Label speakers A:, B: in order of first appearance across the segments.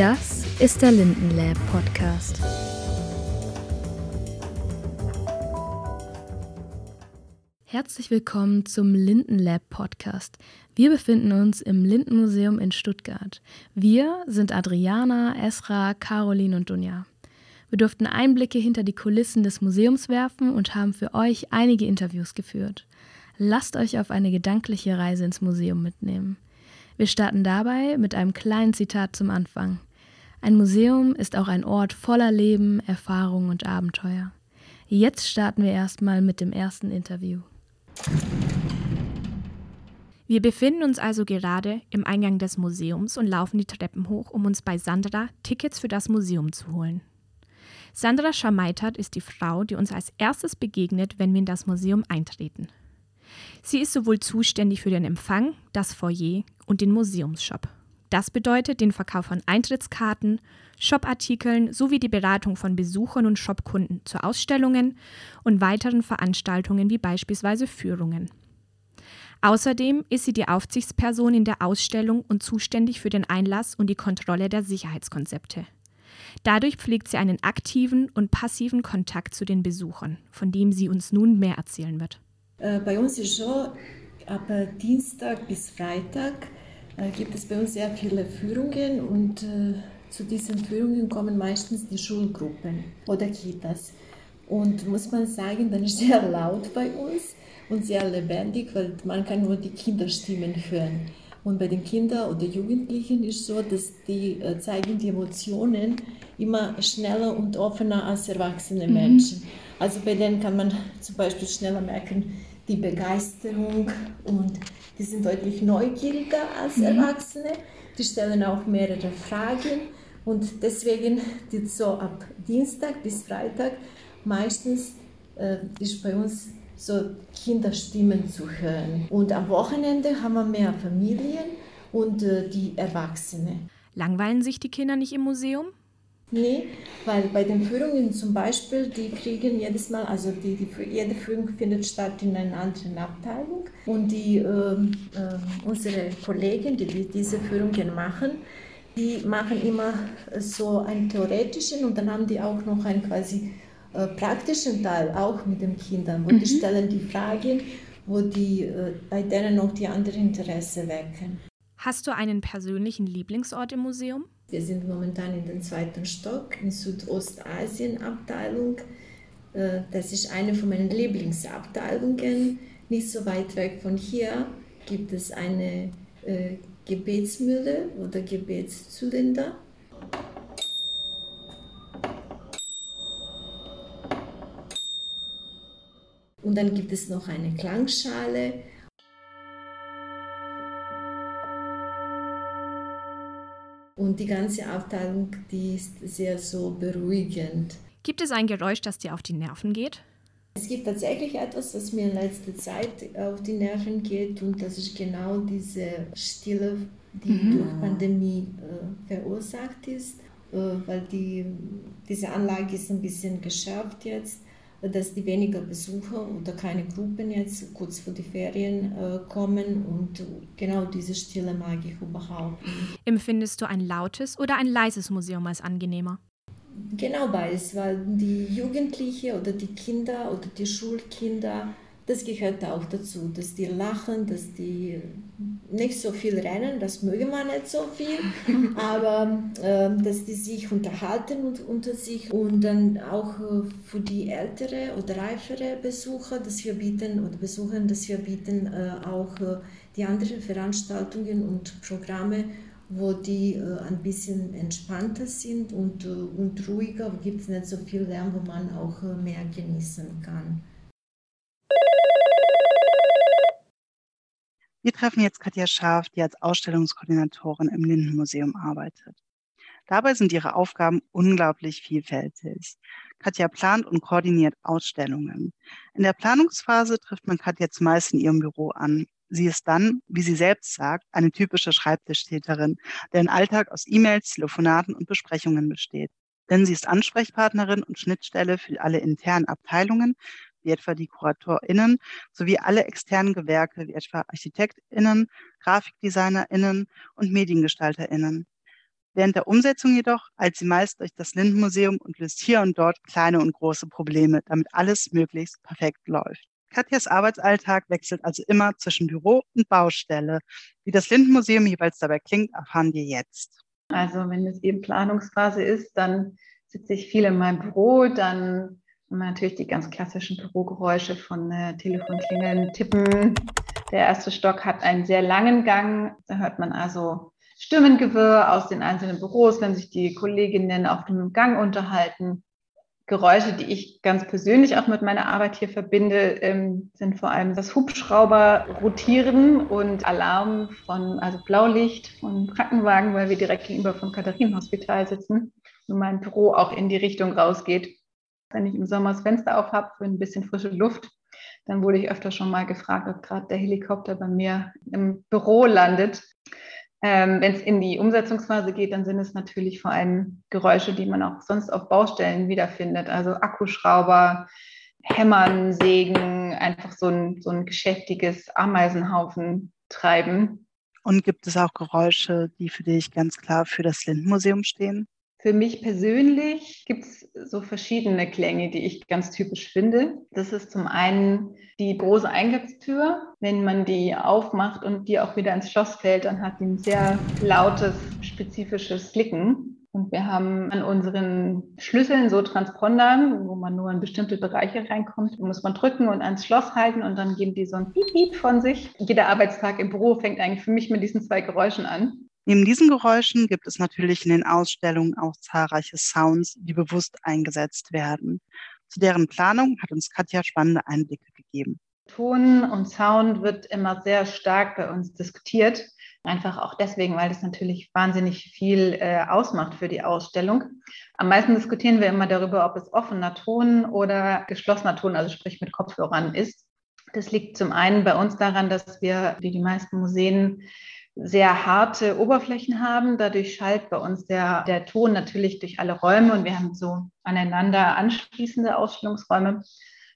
A: Das ist der Lindenlab Podcast. Herzlich willkommen zum Lindenlab Podcast. Wir befinden uns im Lindenmuseum in Stuttgart. Wir sind Adriana, Esra, Caroline und Dunja. Wir durften Einblicke hinter die Kulissen des Museums werfen und haben für euch einige Interviews geführt. Lasst euch auf eine gedankliche Reise ins Museum mitnehmen. Wir starten dabei mit einem kleinen Zitat zum Anfang. Ein Museum ist auch ein Ort voller Leben, Erfahrung und Abenteuer. Jetzt starten wir erstmal mit dem ersten Interview.
B: Wir befinden uns also gerade im Eingang des Museums und laufen die Treppen hoch, um uns bei Sandra Tickets für das Museum zu holen. Sandra Schameitert ist die Frau, die uns als erstes begegnet, wenn wir in das Museum eintreten. Sie ist sowohl zuständig für den Empfang, das Foyer und den Museumsshop. Das bedeutet den Verkauf von Eintrittskarten, Shopartikeln sowie die Beratung von Besuchern und Shopkunden zu Ausstellungen und weiteren Veranstaltungen wie beispielsweise Führungen. Außerdem ist sie die Aufsichtsperson in der Ausstellung und zuständig für den Einlass und die Kontrolle der Sicherheitskonzepte. Dadurch pflegt sie einen aktiven und passiven Kontakt zu den Besuchern, von dem sie uns nun mehr erzählen wird.
C: Äh, bei uns ist so, ab Dienstag bis Freitag gibt es bei uns sehr viele Führungen und äh, zu diesen Führungen kommen meistens die Schulgruppen oder Kitas. Und muss man sagen, dann ist sehr laut bei uns und sehr lebendig, weil man kann nur die Kinderstimmen hören. Und bei den Kindern oder Jugendlichen ist so, dass die äh, zeigen die Emotionen immer schneller und offener als erwachsene mhm. Menschen. Also bei denen kann man zum Beispiel schneller merken, die Begeisterung und die sind deutlich neugieriger als mhm. Erwachsene. Die stellen auch mehrere Fragen und deswegen die so ab Dienstag bis Freitag meistens äh, ist bei uns so Kinderstimmen zu hören. Und am Wochenende haben wir mehr Familien und äh, die Erwachsene.
B: Langweilen sich die Kinder nicht im Museum?
C: Nee, weil bei den Führungen zum Beispiel, die kriegen jedes Mal, also die, die, jede Führung findet statt in einer anderen Abteilung und die, äh, äh, unsere Kollegen, die, die diese Führungen machen, die machen immer so einen theoretischen und dann haben die auch noch einen quasi äh, praktischen Teil, auch mit den Kindern, wo mhm. die stellen die Fragen, wo die äh, bei denen noch die anderen Interesse wecken.
B: Hast du einen persönlichen Lieblingsort im Museum?
C: Wir sind momentan in den zweiten Stock in Südostasien-Abteilung. Äh, das ist eine von meinen Lieblingsabteilungen. Nicht so weit weg von hier gibt es eine äh, Gebetsmühle oder Gebetszylinder. Und dann gibt es noch eine Klangschale Und die ganze Abteilung, die ist sehr so beruhigend.
B: Gibt es ein Geräusch, das dir auf die Nerven geht?
C: Es gibt tatsächlich etwas, das mir in letzter Zeit auf die Nerven geht und das ist genau diese Stille, die mhm. durch Pandemie äh, verursacht ist, äh, weil die, diese Anlage ist ein bisschen geschärft jetzt dass die weniger Besucher oder keine Gruppen jetzt kurz vor die Ferien äh, kommen und genau diese Stille mag ich überhaupt nicht.
B: Empfindest du ein lautes oder ein leises Museum als angenehmer?
C: Genau beides, weil die Jugendlichen oder die Kinder oder die Schulkinder das gehört auch dazu, dass die lachen, dass die nicht so viel rennen, das mögen wir nicht so viel, aber äh, dass die sich unterhalten und, unter sich und dann auch äh, für die ältere oder reifere Besucher, dass wir bieten oder Besucher, dass wir bieten äh, auch äh, die anderen Veranstaltungen und Programme, wo die äh, ein bisschen entspannter sind und, äh, und ruhiger, gibt es nicht so viel Lärm, wo man auch mehr genießen kann.
D: Wir treffen jetzt Katja Scharf, die als Ausstellungskoordinatorin im Lindenmuseum arbeitet. Dabei sind ihre Aufgaben unglaublich vielfältig. Katja plant und koordiniert Ausstellungen. In der Planungsphase trifft man Katja zumeist in ihrem Büro an. Sie ist dann, wie sie selbst sagt, eine typische Schreibtischtäterin, deren Alltag aus E-Mails, Telefonaten und Besprechungen besteht. Denn sie ist Ansprechpartnerin und Schnittstelle für alle internen Abteilungen wie etwa die KuratorInnen, sowie alle externen Gewerke, wie etwa ArchitektInnen, GrafikdesignerInnen und MediengestalterInnen. Während der Umsetzung jedoch eilt sie meist durch das Lindenmuseum und löst hier und dort kleine und große Probleme, damit alles möglichst perfekt läuft. Katjas Arbeitsalltag wechselt also immer zwischen Büro und Baustelle. Wie das Lindenmuseum jeweils dabei klingt, erfahren wir jetzt.
E: Also wenn es eben Planungsphase ist, dann sitze ich viel in meinem Büro, dann wir natürlich die ganz klassischen Bürogeräusche von äh, Telefonklingeln, Tippen. Der erste Stock hat einen sehr langen Gang. Da hört man also Stimmengewirr aus den einzelnen Büros, wenn sich die Kolleginnen auf dem Gang unterhalten. Geräusche, die ich ganz persönlich auch mit meiner Arbeit hier verbinde, ähm, sind vor allem das Hubschrauber rotieren und Alarm von, also Blaulicht von Krankenwagen, weil wir direkt gegenüber vom Katharinenhospital sitzen und mein Büro auch in die Richtung rausgeht. Wenn ich im Sommer das Fenster auf habe für ein bisschen frische Luft, dann wurde ich öfter schon mal gefragt, ob gerade der Helikopter bei mir im Büro landet. Ähm, Wenn es in die Umsetzungsphase geht, dann sind es natürlich vor allem Geräusche, die man auch sonst auf Baustellen wiederfindet. Also Akkuschrauber, Hämmern, Sägen, einfach so ein, so ein geschäftiges Ameisenhaufen treiben.
D: Und gibt es auch Geräusche, die für dich ganz klar für das Lindenmuseum stehen?
E: Für mich persönlich gibt es so verschiedene Klänge, die ich ganz typisch finde. Das ist zum einen die große Eingangstür. Wenn man die aufmacht und die auch wieder ins Schloss fällt, dann hat die ein sehr lautes, spezifisches Klicken. Und wir haben an unseren Schlüsseln so Transpondern, wo man nur in bestimmte Bereiche reinkommt. Da muss man drücken und ans Schloss halten und dann geben die so ein Piep-Piep von sich. Jeder Arbeitstag im Büro fängt eigentlich für mich mit diesen zwei Geräuschen an.
D: Neben diesen Geräuschen gibt es natürlich in den Ausstellungen auch zahlreiche Sounds, die bewusst eingesetzt werden. Zu deren Planung hat uns Katja spannende Einblicke gegeben.
E: Ton und Sound wird immer sehr stark bei uns diskutiert. Einfach auch deswegen, weil das natürlich wahnsinnig viel äh, ausmacht für die Ausstellung. Am meisten diskutieren wir immer darüber, ob es offener Ton oder geschlossener Ton, also sprich mit Kopfhörern ist. Das liegt zum einen bei uns daran, dass wir, wie die meisten Museen, sehr harte Oberflächen haben. Dadurch schallt bei uns der, der Ton natürlich durch alle Räume und wir haben so aneinander anschließende Ausstellungsräume,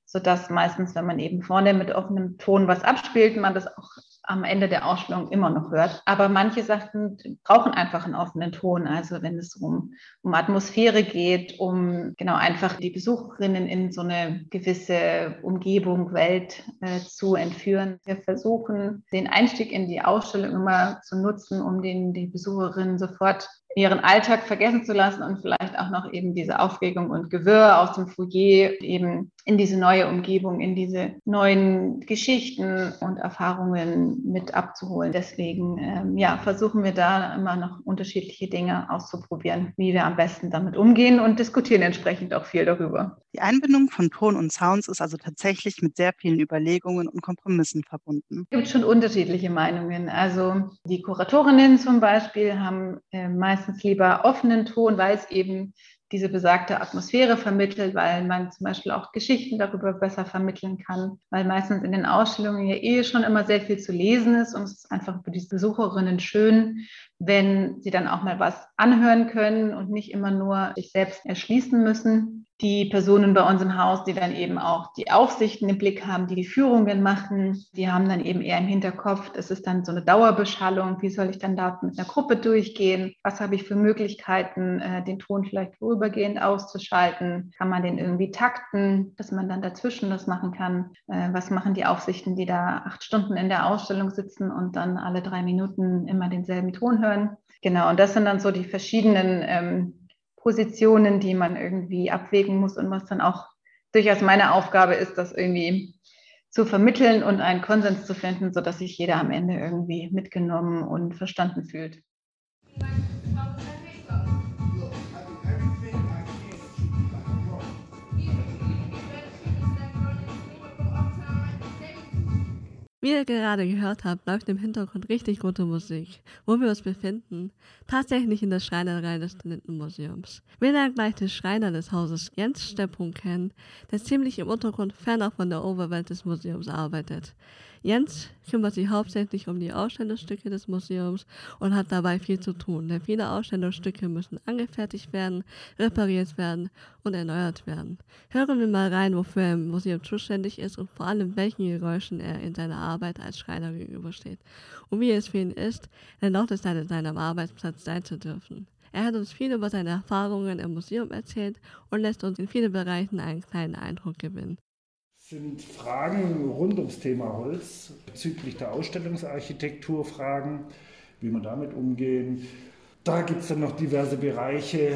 E: sodass meistens, wenn man eben vorne mit offenem Ton was abspielt, man das auch am Ende der Ausstellung immer noch hört. Aber manche Sachen brauchen einfach einen offenen Ton. Also wenn es um, um Atmosphäre geht, um genau einfach die Besucherinnen in so eine gewisse Umgebung, Welt äh, zu entführen. Wir versuchen, den Einstieg in die Ausstellung immer zu nutzen, um den die Besucherinnen sofort ihren Alltag vergessen zu lassen und vielleicht auch noch eben diese Aufregung und Gewirr aus dem Foyer eben in diese neue Umgebung, in diese neuen Geschichten und Erfahrungen mit abzuholen. Deswegen ähm, ja, versuchen wir da immer noch unterschiedliche Dinge auszuprobieren, wie wir am besten damit umgehen und diskutieren entsprechend auch viel darüber.
D: Die Einbindung von Ton und Sounds ist also tatsächlich mit sehr vielen Überlegungen und Kompromissen verbunden.
E: Es gibt schon unterschiedliche Meinungen. Also die Kuratorinnen zum Beispiel haben äh, meistens lieber offenen Ton, weil es eben diese besagte Atmosphäre vermittelt, weil man zum Beispiel auch Geschichten darüber besser vermitteln kann, weil meistens in den Ausstellungen ja eh schon immer sehr viel zu lesen ist und es ist einfach für die Besucherinnen schön, wenn sie dann auch mal was anhören können und nicht immer nur sich selbst erschließen müssen die Personen bei uns im Haus, die dann eben auch die Aufsichten im Blick haben, die die Führungen machen, die haben dann eben eher im Hinterkopf, das ist dann so eine Dauerbeschallung, wie soll ich dann da mit einer Gruppe durchgehen, was habe ich für Möglichkeiten, äh, den Ton vielleicht vorübergehend auszuschalten, kann man den irgendwie takten, dass man dann dazwischen das machen kann, äh, was machen die Aufsichten, die da acht Stunden in der Ausstellung sitzen und dann alle drei Minuten immer denselben Ton hören. Genau, und das sind dann so die verschiedenen ähm, Positionen, die man irgendwie abwägen muss und was dann auch durchaus meine Aufgabe ist, das irgendwie zu vermitteln und einen Konsens zu finden, sodass sich jeder am Ende irgendwie mitgenommen und verstanden fühlt.
F: Wie ihr gerade gehört habt, läuft im Hintergrund richtig gute Musik. Wo wir uns befinden? Tatsächlich in der Schreinerei des Lindenmuseums. Wir lernen gleich den Schreiner des Hauses Jens Steppung kennen, der ziemlich im Untergrund ferner von der Oberwelt des Museums arbeitet. Jens kümmert sich hauptsächlich um die Ausstellungsstücke des Museums und hat dabei viel zu tun, denn viele Ausstellungsstücke müssen angefertigt werden, repariert werden und erneuert werden. Hören wir mal rein, wofür er im Museum zuständig ist und vor allem welchen Geräuschen er in seiner Arbeit als Schreiner gegenübersteht und wie es für ihn ist, es sein, in seinem Arbeitsplatz sein zu dürfen. Er hat uns viel über seine Erfahrungen im Museum erzählt und lässt uns in vielen Bereichen einen kleinen Eindruck gewinnen.
G: Sind Fragen rund ums Thema Holz bezüglich der Ausstellungsarchitektur Fragen, wie man damit umgehen. Da gibt es dann noch diverse Bereiche,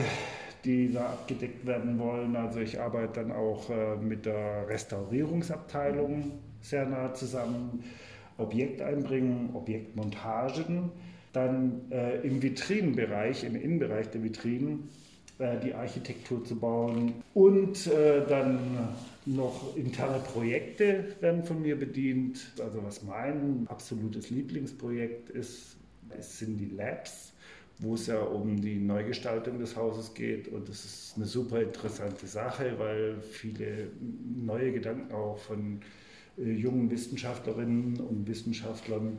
G: die da abgedeckt werden wollen. Also ich arbeite dann auch äh, mit der Restaurierungsabteilung sehr nah zusammen. Objekt einbringen, Objektmontagen, dann äh, im Vitrinenbereich, im Innenbereich der Vitrinen, die Architektur zu bauen und äh, dann noch interne Projekte werden von mir bedient. Also was mein absolutes Lieblingsprojekt ist, es sind die Labs wo es ja um die Neugestaltung des Hauses geht. Und das ist eine super interessante Sache, weil viele neue Gedanken auch von äh, jungen Wissenschaftlerinnen und Wissenschaftlern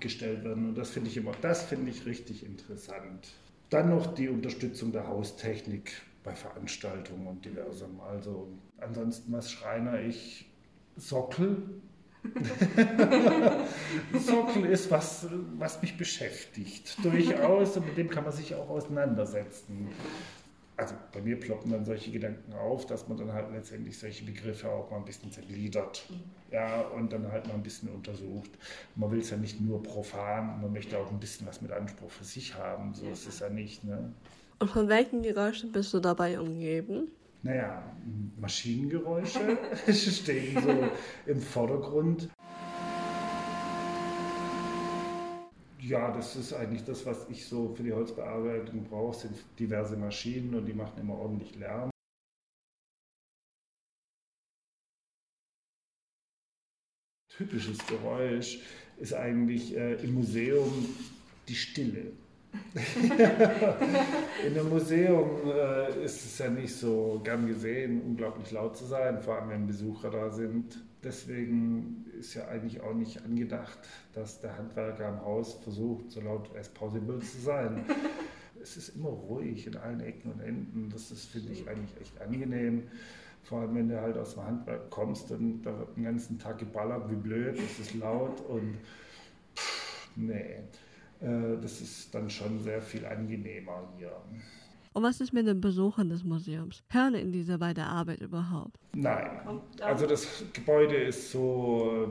G: gestellt werden. Und das finde ich immer, das finde ich richtig interessant. Dann noch die Unterstützung der Haustechnik bei Veranstaltungen und diversem. Also ansonsten was Schreiner ich Sockel Sockel ist was, was mich beschäftigt, durchaus, und mit dem kann man sich auch auseinandersetzen. Also bei mir ploppen dann solche Gedanken auf, dass man dann halt letztendlich solche Begriffe auch mal ein bisschen zergliedert. Ja, und dann halt mal ein bisschen untersucht. Man will es ja nicht nur profan, man möchte auch ein bisschen was mit Anspruch für sich haben. So ist es ja nicht. Ne?
F: Und von welchen Geräuschen bist du dabei umgeben?
G: naja, Maschinengeräusche stehen so im Vordergrund. Ja, das ist eigentlich das, was ich so für die Holzbearbeitung brauche, sind diverse Maschinen und die machen immer ordentlich Lärm. Typisches Geräusch ist eigentlich äh, im Museum die Stille. In einem Museum äh, ist es ja nicht so gern gesehen, unglaublich laut zu sein, vor allem wenn Besucher da sind. Deswegen ist ja eigentlich auch nicht angedacht, dass der Handwerker im Haus versucht, so laut as possible zu sein. es ist immer ruhig in allen Ecken und Enden. Das ist, finde ich, eigentlich echt angenehm. Vor allem, wenn du halt aus dem Handwerk kommst und da wird den ganzen Tag geballert, wie blöd, es ist laut und pff, nee. Äh, das ist dann schon sehr viel angenehmer hier.
F: Und was ist mit den Besuchern des Museums? Hören in dieser bei der Arbeit überhaupt?
G: Nein. Also das Gebäude ist so,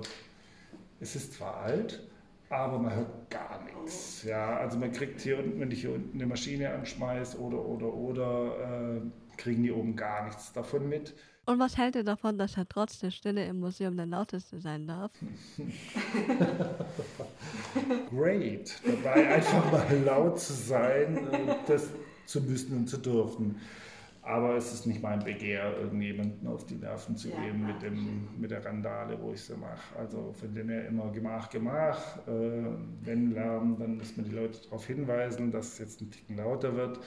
G: es ist zwar alt, aber man hört gar nichts. Ja, also man kriegt hier unten, wenn ich hier unten eine Maschine anschmeiße oder oder oder, äh, kriegen die oben gar nichts davon mit.
F: Und was hält er davon, dass er trotz der Stille im Museum der lauteste sein darf?
G: Great. Dabei einfach mal laut zu sein, das zu müssen und zu dürfen. Aber es ist nicht mein Begehr, irgendjemanden auf die Nerven zu ja, gehen mit, dem, mit der Randale, wo ich sie mache. Also von dem her immer Gemach, Gemach. Äh, wenn Lärm, dann muss man die Leute darauf hinweisen, dass es jetzt ein Ticken lauter wird.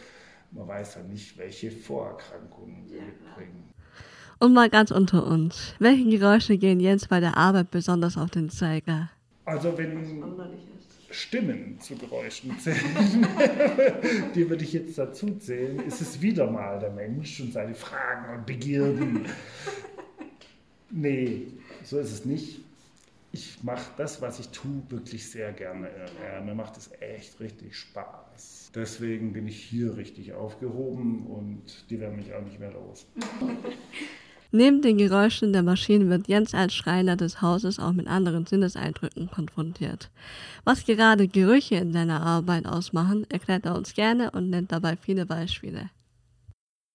G: Man weiß ja nicht, welche Vorerkrankungen sie mitbringen.
F: Und mal ganz unter uns. Welche Geräusche gehen Jens bei der Arbeit besonders auf den Zeiger?
G: Also wenn Stimmen zu Geräuschen zählen, die würde ich jetzt dazu zählen, ist es wieder mal der Mensch und seine Fragen und Begierden. Nee, so ist es nicht. Ich mache das, was ich tue, wirklich sehr gerne. Ja, mir macht es echt richtig Spaß. Deswegen bin ich hier richtig aufgehoben und die werden mich auch nicht mehr los.
F: Neben den Geräuschen der Maschinen wird Jens als Schreiner des Hauses auch mit anderen Sinneseindrücken konfrontiert. Was gerade Gerüche in seiner Arbeit ausmachen, erklärt er uns gerne und nennt dabei viele Beispiele.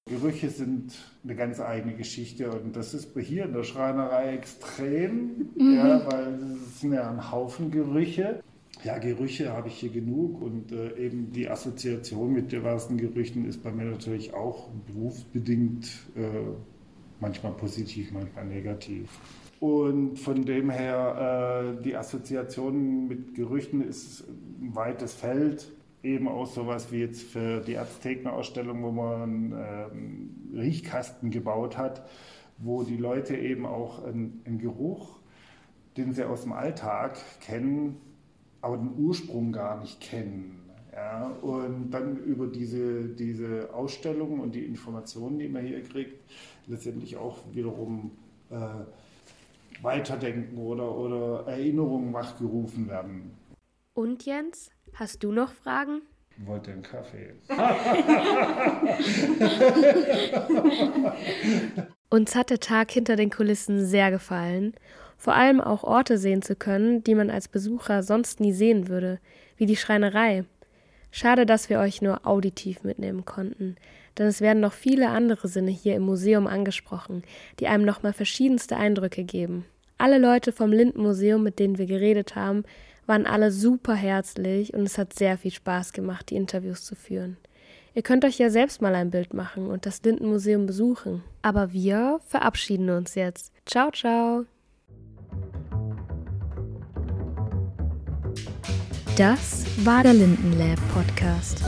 G: Gerüche sind eine ganz eigene Geschichte und das ist hier in der Schreinerei extrem, mhm. ja, weil es sind ja ein Haufen Gerüche. Ja, Gerüche habe ich hier genug und äh, eben die Assoziation mit diversen Gerüchen ist bei mir natürlich auch berufsbedingt äh, manchmal positiv, manchmal negativ. Und von dem her, äh, die Assoziation mit Gerüchten ist ein weites Feld. Eben auch sowas wie jetzt für die Azteken-Ausstellung, wo man einen äh, Riechkasten gebaut hat, wo die Leute eben auch einen, einen Geruch, den sie aus dem Alltag kennen, aber den Ursprung gar nicht kennen. Ja, und dann über diese, diese Ausstellung und die Informationen, die man hier kriegt, letztendlich auch wiederum äh, weiterdenken oder, oder Erinnerungen wachgerufen werden.
B: Und Jens, hast du noch Fragen?
G: Wollt ihr einen Kaffee?
A: Uns hat der Tag hinter den Kulissen sehr gefallen. Vor allem auch Orte sehen zu können, die man als Besucher sonst nie sehen würde, wie die Schreinerei. Schade, dass wir euch nur auditiv mitnehmen konnten, denn es werden noch viele andere Sinne hier im Museum angesprochen, die einem nochmal verschiedenste Eindrücke geben. Alle Leute vom Lindenmuseum, mit denen wir geredet haben, waren alle super herzlich und es hat sehr viel Spaß gemacht, die Interviews zu führen. Ihr könnt euch ja selbst mal ein Bild machen und das Lindenmuseum besuchen. Aber wir verabschieden uns jetzt. Ciao, ciao. Das war der Lindenlab Podcast.